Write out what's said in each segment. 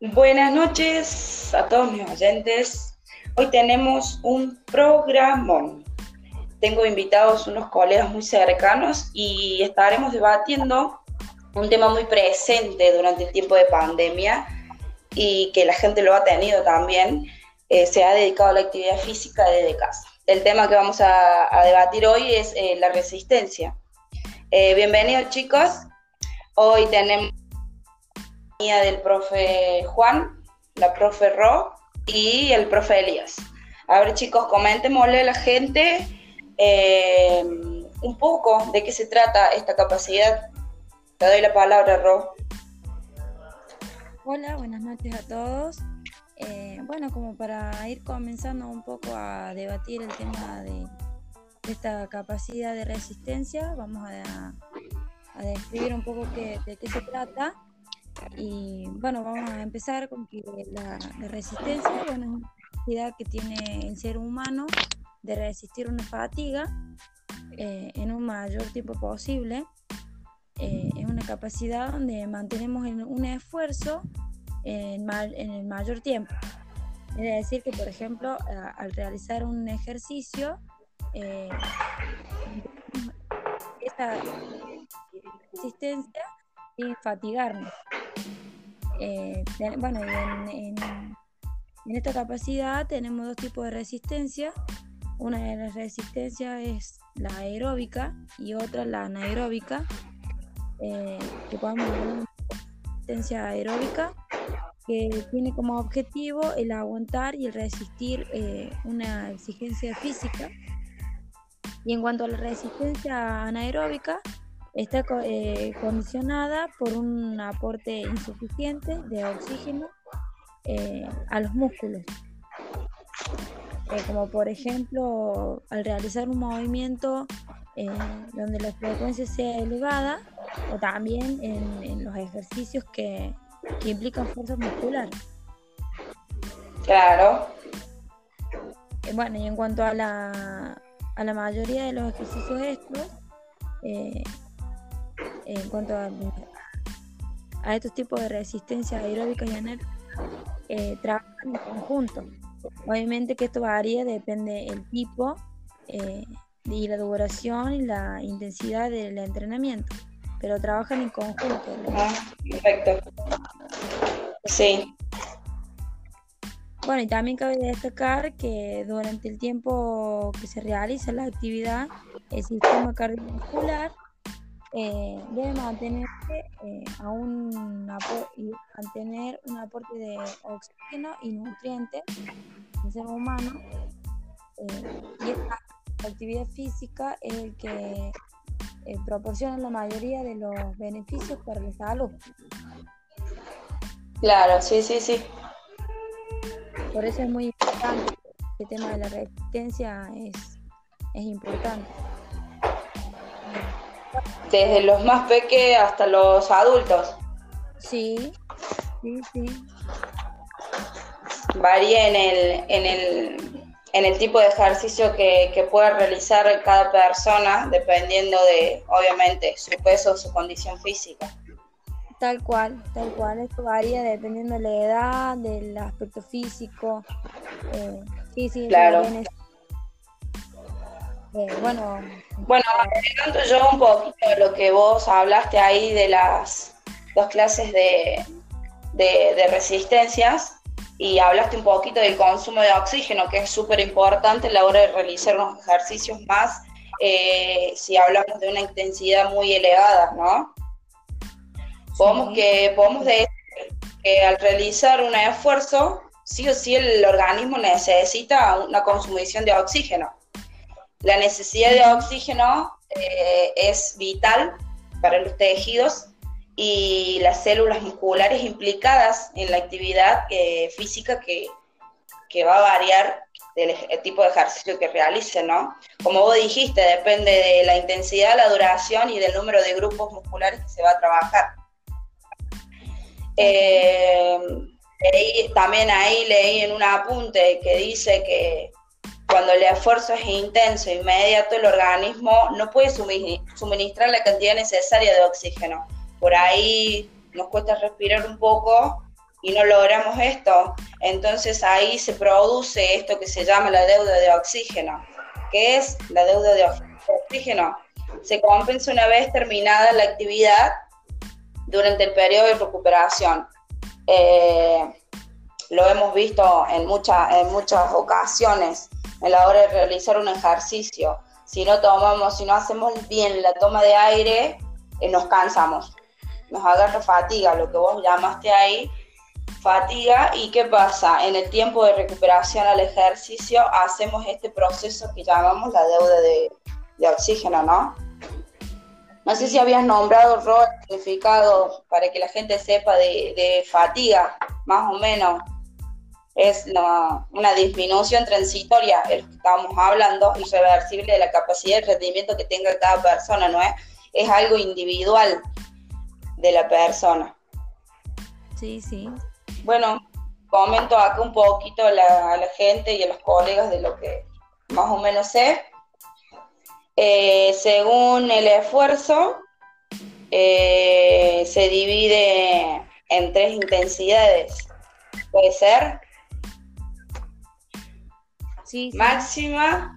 Buenas noches a todos mis oyentes. Hoy tenemos un programón. Tengo invitados unos colegas muy cercanos y estaremos debatiendo un tema muy presente durante el tiempo de pandemia y que la gente lo ha tenido también. Eh, se ha dedicado a la actividad física desde casa. El tema que vamos a, debatir hoy es eh, la resistencia. Eh, bienvenidos chicos. Hoy tenemos la del profe Juan, la profe Ro y el profe Elías. A ver chicos, comentémosle a la gente eh, un poco de qué se trata esta capacidad. Te doy la palabra, Ro. Hola, buenas noches a todos. Eh, bueno, como para ir comenzando un poco a debatir el tema de, esta capacidad de resistencia, vamos a, describir un poco de qué se trata. Y bueno, vamos a empezar con que la, resistencia bueno, es una capacidad que tiene el ser humano de resistir una fatiga eh, en un mayor tiempo posible. Eh, es una capacidad donde mantenemos un esfuerzo en, en, el mayor tiempo. Es decir, que por ejemplo, al realizar un ejercicio, eh, esta resistencia sin fatigarnos. Eh, bueno, en, esta capacidad tenemos dos tipos de resistencia. Una de las resistencias es la aeróbica y otra la anaeróbica. Eh, que podemos una resistencia aeróbica que tiene como objetivo el aguantar y el resistir eh, una exigencia física. Y en cuanto a la resistencia anaeróbica, está eh, condicionada por un aporte insuficiente de oxígeno eh, a los músculos. Eh, como por ejemplo al realizar un movimiento donde la frecuencia sea elevada o también en, los ejercicios que, implican fuerza muscular. Claro. bueno, y en cuanto a la, a la mayoría de los ejercicios estos, en cuanto a, estos tipos de resistencia aeróbica y anérobica, eh, trabajan en conjunto. Obviamente que esto varía, depende del tipo eh, y la duración y la intensidad del entrenamiento, pero trabajan en conjunto. Ah, perfecto. Sí. Bueno, y también cabe destacar que durante el tiempo que se realiza la actividad, el sistema cardiovascular eh, debe mantenerse eh, a un mantener un aporte de oxígeno y nutrientes el ser humano eh, y esta actividad física es el que proporciona la mayoría de los beneficios para la salud. Claro, sí, sí, sí. Por eso es muy importante, el tema de la resistencia es, es importante desde los más pequeños hasta los adultos. Sí, sí, sí. Varía en el, en el, en el tipo de ejercicio que, que puede realizar cada persona, dependiendo de, obviamente, su peso su condición física. Tal cual, tal cual. Esto varía dependiendo de la edad, del aspecto físico. Eh, sí, sí, claro. Eh, bueno, bueno, agregando yo un poquito de lo que vos hablaste ahí de las dos clases de, resistencias y hablaste un poquito del consumo de oxígeno, que es súper importante a la hora de realizar unos ejercicios más eh, si hablamos de una intensidad muy elevada, ¿no? Podemos, que, podemos decir que al realizar un esfuerzo, sí o sí el organismo necesita una consumición de oxígeno. La necesidad de oxígeno eh, es vital para los tejidos y las células musculares implicadas en la actividad eh, física que, va a variar del tipo de ejercicio que realice, ¿no? Como vos dijiste, depende de la intensidad, la duración y del número de grupos musculares que se va a trabajar. Eh, también ahí leí en un apunte que dice que cuando el esfuerzo es intenso, e inmediato, el organismo no puede suministrar la cantidad necesaria de oxígeno. Por ahí nos cuesta respirar un poco y no logramos esto, entonces ahí se produce esto que se llama la deuda de oxígeno. ¿Qué es la deuda de oxígeno? Se compensa una vez terminada la actividad durante el periodo de recuperación. Eh, lo hemos visto en, en muchas ocasiones en la hora de realizar un ejercicio. Si no tomamos, si no hacemos bien la toma de aire, eh, nos cansamos, nos agarra fatiga, lo que vos llamaste ahí, fatiga. ¿Y qué pasa? En el tiempo de recuperación al ejercicio hacemos este proceso que llamamos la deuda de, oxígeno, ¿no? No sé si habías nombrado rol significado para que la gente sepa de, de fatiga, más o menos es una disminución transitoria, el que estábamos hablando, irreversible de la capacidad de rendimiento que tenga cada persona, ¿no es? Es algo individual de la persona. Sí, sí. Bueno, comento acá un poquito a la, gente y a los colegas de lo que más o menos sé. Eh, según el esfuerzo, eh, se divide en tres intensidades. Puede ser máxima,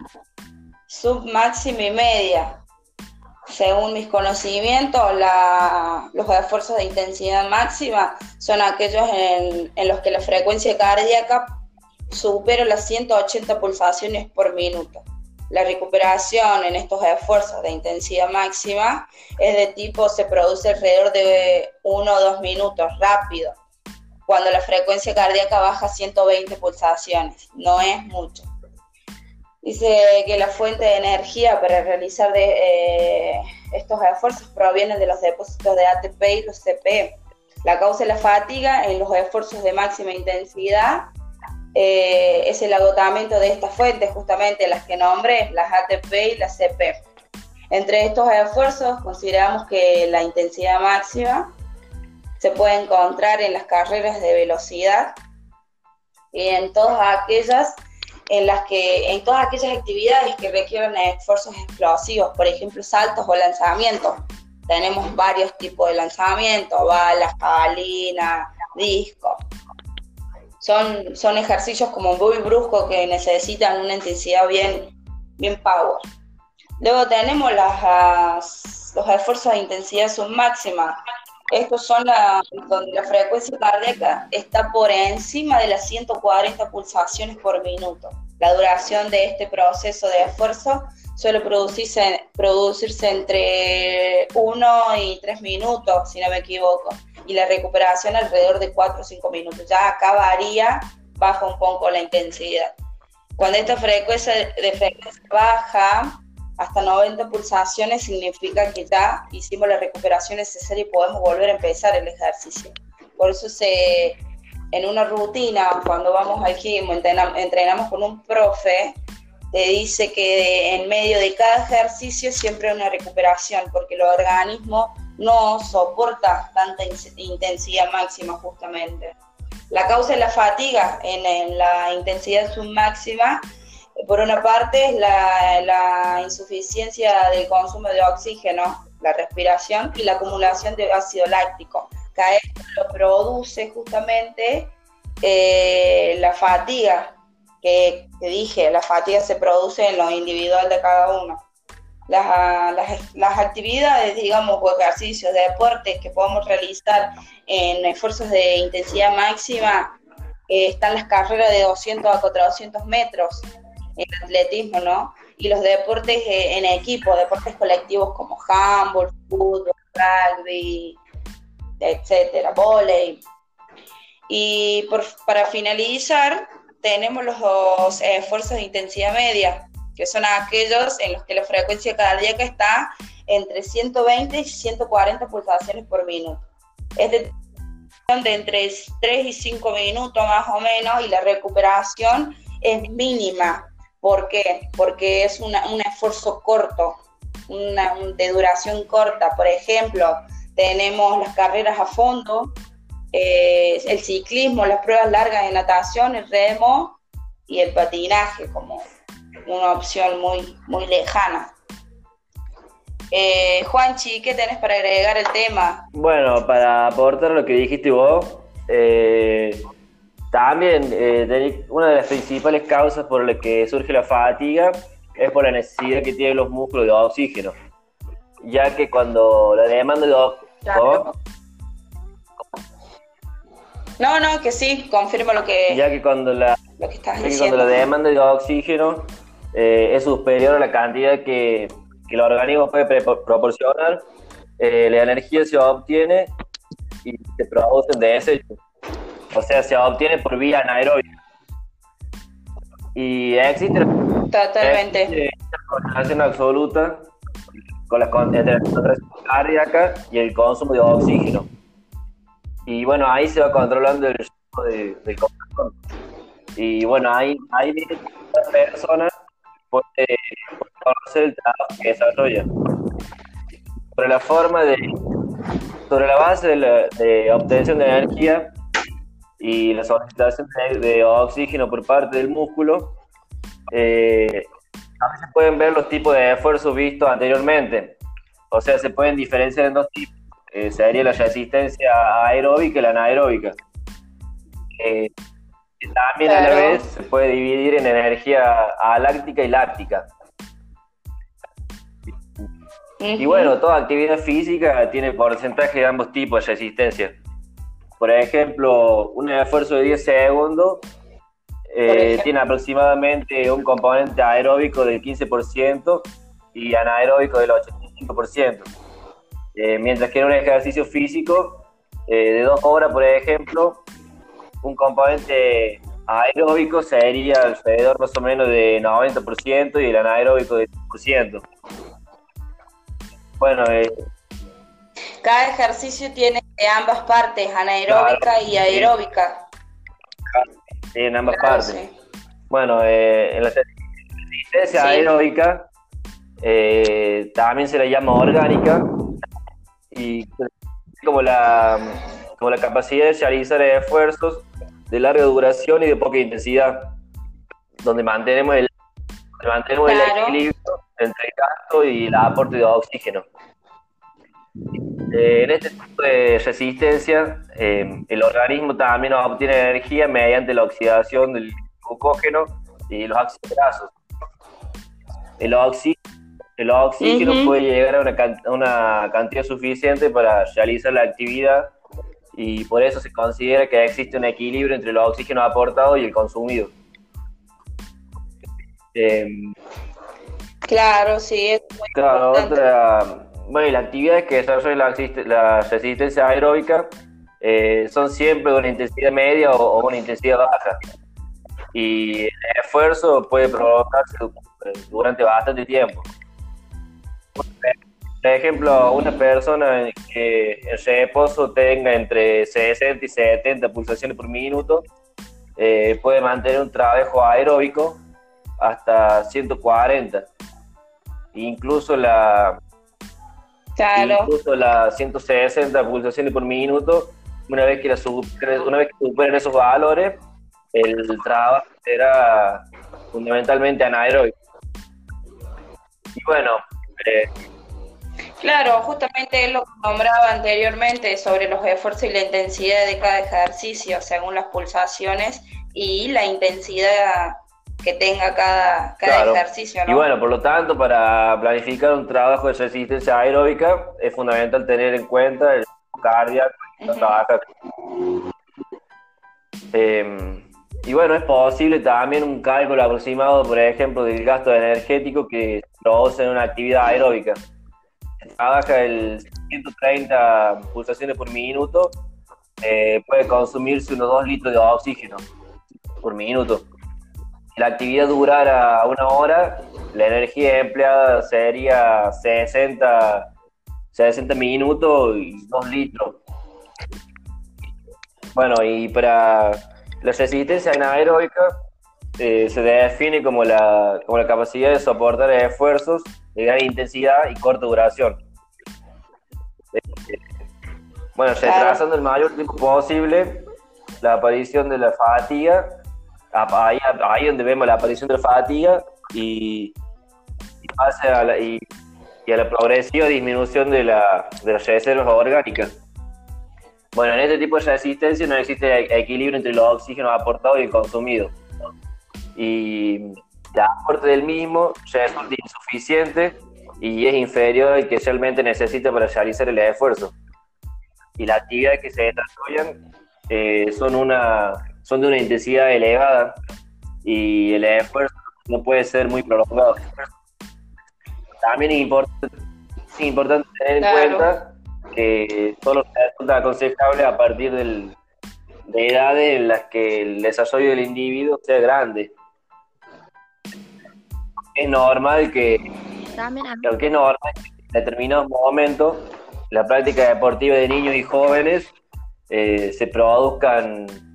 submáxima y media. Según mis conocimientos, los esfuerzos de intensidad máxima son aquellos en, los que la frecuencia cardíaca supera las 180 pulsaciones por minuto. La recuperación en estos esfuerzos de intensidad máxima es de tipo, se produce alrededor de 1 o 2 minutos, rápido, cuando la frecuencia cardíaca baja 120 pulsaciones, no es mucho. Dice que la fuente de energía para realizar eh, estos esfuerzos provienen de los depósitos de ATP y los CP. La causa de la fatiga en los esfuerzos de máxima intensidad eh, es el agotamiento de estas fuentes, justamente las que nombré, las ATP y las CP. Entre estos esfuerzos consideramos que la intensidad máxima se puede encontrar en las carreras de velocidad y en todas aquellas en las que en todas aquellas actividades que requieren esfuerzos explosivos, por ejemplo, saltos o lanzamientos. Tenemos varios tipos de lanzamientos, balas, jabalina, disco. Son, son ejercicios como muy bruscos que necesitan una intensidad bien, bien power. Luego tenemos las, los esfuerzos de intensidad submáxima, estos son donde la frecuencia cardíaca está por encima de las 140 pulsaciones por minuto. La duración de este proceso de esfuerzo suele producirse, producirse entre 1 y 3 minutos, si no me equivoco, y la recuperación alrededor de 4 o 5 minutos. Ya acá varía, baja un poco la intensidad. Cuando esta frecuencia de frecuencia baja, hasta 90 pulsaciones significa que ya hicimos la recuperación necesaria y podemos volver a empezar el ejercicio. Por eso se, en una rutina, cuando vamos al gym, entrenamos con un profe, te dice que en medio de cada ejercicio siempre hay una recuperación, porque el organismo no soporta tanta intensidad máxima justamente. La causa de la fatiga en, en la intensidad submáxima por una parte es la, insuficiencia del consumo de oxígeno, la respiración y la acumulación de ácido láctico. Que esto lo produce justamente eh, la fatiga, que, dije, la fatiga se produce en lo individual de cada uno. Las, actividades, digamos, o ejercicios, de deportes que podemos realizar en esfuerzos de intensidad máxima, eh, están las carreras de 200 a 400 metros, el atletismo, ¿no? Y los deportes eh, en equipo, deportes colectivos como handball, fútbol, rugby, etcétera, volei. Y para finalizar, tenemos los esfuerzos de intensidad media, que son aquellos en los que la frecuencia cardíaca está entre 120 y 140 pulsaciones por minuto. Es de, de entre 3 y 5 minutos más o menos y la recuperación es mínima, ¿Por qué? Porque es un esfuerzo corto, una, de duración corta. Por ejemplo, tenemos las carreras a fondo, eh, el ciclismo, las pruebas largas de natación, el remo y el patinaje como una opción muy, muy lejana. Eh, Juanchi, ¿qué tenés para agregar el tema? Bueno, para aportar lo que dijiste vos, eh, también eh, una de las principales causas por las que surge la fatiga es por la necesidad que tienen los músculos de oxígeno, ya que cuando la demanda de oxígeno... No, no, que sí, confirmo lo que... Ya que cuando la, cuando la demanda de oxígeno eh, es superior a la cantidad que, que el organismo puede proporcionar, eh, la energía se obtiene y se produce de desecho. O sea, se obtiene por vía anaeróbica. Y existe, Totalmente. una correlación absoluta con la, contracción cardíaca y el consumo de oxígeno. Y bueno, ahí se va controlando el ritmo de, corazón. Y bueno, ahí, ahí viene la persona puede, conocer el trabajo que desarrolla. Sobre la forma de, sobre la base de, la, de obtención de energía y la solicitación de, oxígeno por parte del músculo, eh, se pueden ver los tipos de esfuerzos vistos anteriormente. O sea, se pueden diferenciar en dos tipos. Eh, sería la resistencia aeróbica y la anaeróbica. Eh, también a la vez se puede dividir en energía aláctica y láctica. Y bueno, toda actividad física tiene porcentaje de ambos tipos de resistencia. Por ejemplo, un esfuerzo de 10 segundos eh, tiene aproximadamente un componente aeróbico del 15% y anaeróbico del 85%. Eh, mientras que en un ejercicio físico eh, de dos horas, por ejemplo, un componente aeróbico sería alrededor más o menos de 90% y el anaeróbico de 10%. Bueno, eh, cada ejercicio tiene ambas partes, anaeróbica y aeróbica. Sí, en ambas partes. Bueno, eh, en la resistencia aeróbica eh, también se la llama orgánica y como la, como la capacidad de realizar esfuerzos de larga duración y de poca intensidad, donde mantenemos el, mantenemos el equilibrio entre el gasto y el aporte de oxígeno. Eh, en este tipo de resistencia, eh, el organismo también obtiene energía mediante la oxidación del glucógeno y los ácidos grasos. El, el oxígeno puede llegar a una, a una cantidad suficiente para realizar la actividad y por eso se considera que existe un equilibrio entre los oxígenos aportados y el consumido. Em, claro, sí, es claro, otra, bueno, las actividades que desarrolla la, resistencia aeróbica eh, son siempre de intensidad media o, una intensidad baja. Y el esfuerzo puede provocarse durante bastante tiempo. Por ejemplo, una persona que en reposo tenga entre 60 y 70 pulsaciones por minuto eh, puede mantener un trabajo aeróbico hasta 140. Incluso la, incluso las 160 pulsaciones por minuto, una vez que, la una vez que superen esos valores, el trabajo será fundamentalmente anaeróbico. Y bueno, eh, Claro, justamente es lo que nombraba anteriormente sobre los esfuerzos y la intensidad de cada ejercicio según las pulsaciones y la intensidad que tenga cada, ejercicio. Y bueno, por lo tanto, para planificar un trabajo de resistencia aeróbica es fundamental tener en cuenta el cardíaco y em, y bueno, es posible también un cálculo aproximado, por ejemplo, del gasto energético que produce en una actividad aeróbica trabaja el 130 pulsaciones por minuto, eh, puede consumirse unos 2 litros de oxígeno por minuto. Si la actividad durara una hora, la energía empleada sería 60, 60 minutos y 2 litros. Bueno, y para la resistencia anaeróbica eh, se define como la, como la capacidad de soportar esfuerzos de gran intensidad y corta duración. Bueno, retrasando el mayor tiempo posible la aparición de la fatiga, ahí, ahí donde vemos la aparición de la fatiga y, y a la, y, a la progresiva disminución de, la, de las reservas orgánicas. Bueno, en este tipo de resistencia no existe equilibrio entre los oxígenos aportados y el consumido. Y el aporte del mismo es insuficiente y es inferior al que realmente necesita para realizar el esfuerzo. Y las actividades que se desarrollan eh, son, una, son de una intensidad elevada y el esfuerzo no puede ser muy prolongado. También es importante, importante tener en cuenta que solo resulta aconsejable a partir del, de edades en las que el desarrollo del individuo sea grande. Es normal que, es normal en determinados momentos la práctica deportiva de niños y jóvenes eh, se produzcan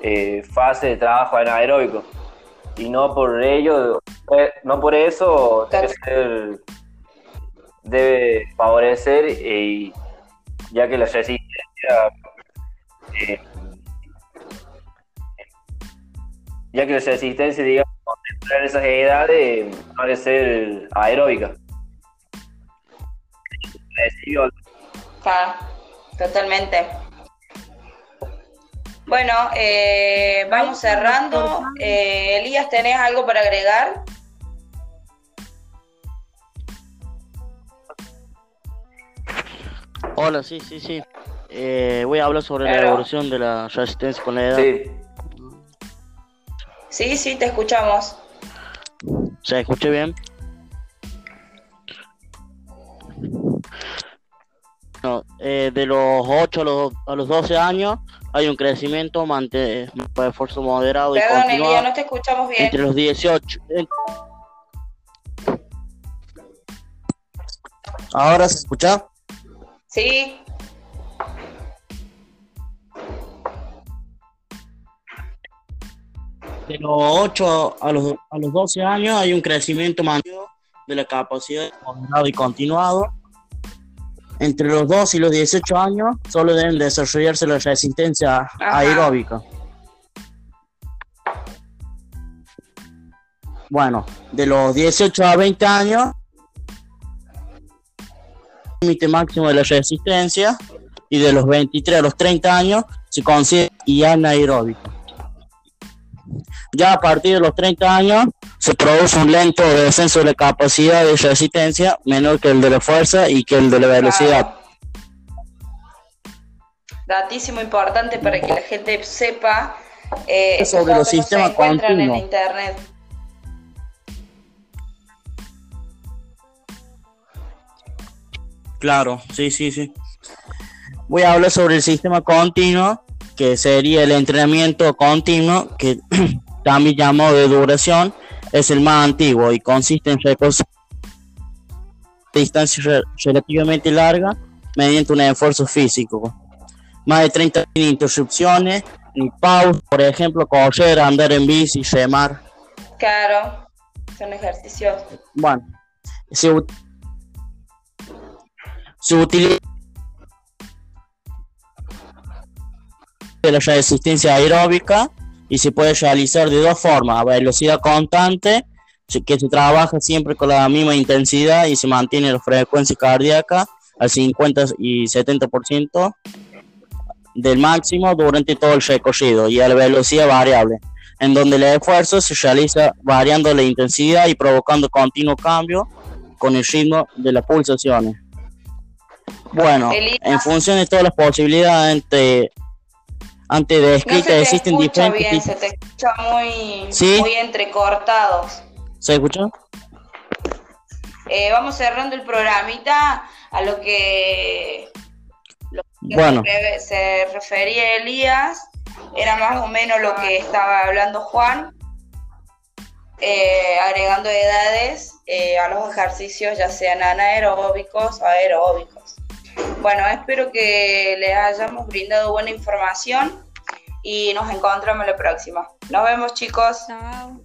eh, fases de trabajo anaeróbico y no por ello, eh, no por eso debe, favorecer, y ya que la resistencia, eh, ya que la resistencia, digamos, en esas edades, puede ser aeróbica. Totalmente. Bueno, eh, vamos cerrando. Eh, Elías, ¿tenés algo para agregar? Hola, sí, sí, sí. Eh, voy a hablar sobre la evolución de la resistencia con la edad. Sí. Sí, sí, te escuchamos. ¿Se escucha bien? No, de los 8 a los, a los 12 años hay un crecimiento mante, de esfuerzo moderado y continuado. no te escuchamos bien. Entre los 18. ¿Ahora se escucha? Sí. De los 8 a los, a los 12 años hay un crecimiento mantenido de la capacidad moderado y continuado entre los 2 y los 18 años solo deben desarrollarse la resistencia aeróbica. Bueno, de los 18 a 20 años, límite máximo de la resistencia, y de los 23 a los 30 años se considera anaeróbico. Ya a partir de los 30 años se produce un lento descenso de la capacidad de resistencia menor que el de la fuerza y que el de la velocidad. Datísimo importante para que la gente sepa eh, sobre los sistemas continuos. en internet. Claro, sí, sí, sí. Voy a hablar sobre el sistema continuo que sería el entrenamiento continuo, que también llamado de duración, es el más antiguo y consiste en recorrer distancia relativamente larga mediante un esfuerzo físico. Más de 30 interrupciones, ni pausa, por ejemplo, correr, andar en bici, remar. Claro, son ejercicios. Bueno, se, se utiliza de la resistencia aeróbica y se puede realizar de dos formas, a velocidad constante, que se trabaja siempre con la misma intensidad y se mantiene la frecuencia cardíaca al 50 y 70% del máximo durante todo el recorrido y a la velocidad variable, en donde el esfuerzo se realiza variando la intensidad y provocando continuo cambio con el ritmo de las pulsaciones. Bueno, en función de todas las posibilidades entre antes de escrita no existen diferentes bien, se te escucha muy, muy entrecortados. ¿Se escucha? Eh, vamos cerrando el programita a lo que, bueno. se, refería Elías, era más o menos lo que estaba hablando Juan, eh, agregando edades eh, a los ejercicios, ya sean anaeróbicos o aeróbicos. Bueno, espero que les hayamos brindado buena información y nos encontramos la próxima. Nos vemos chicos. Chao.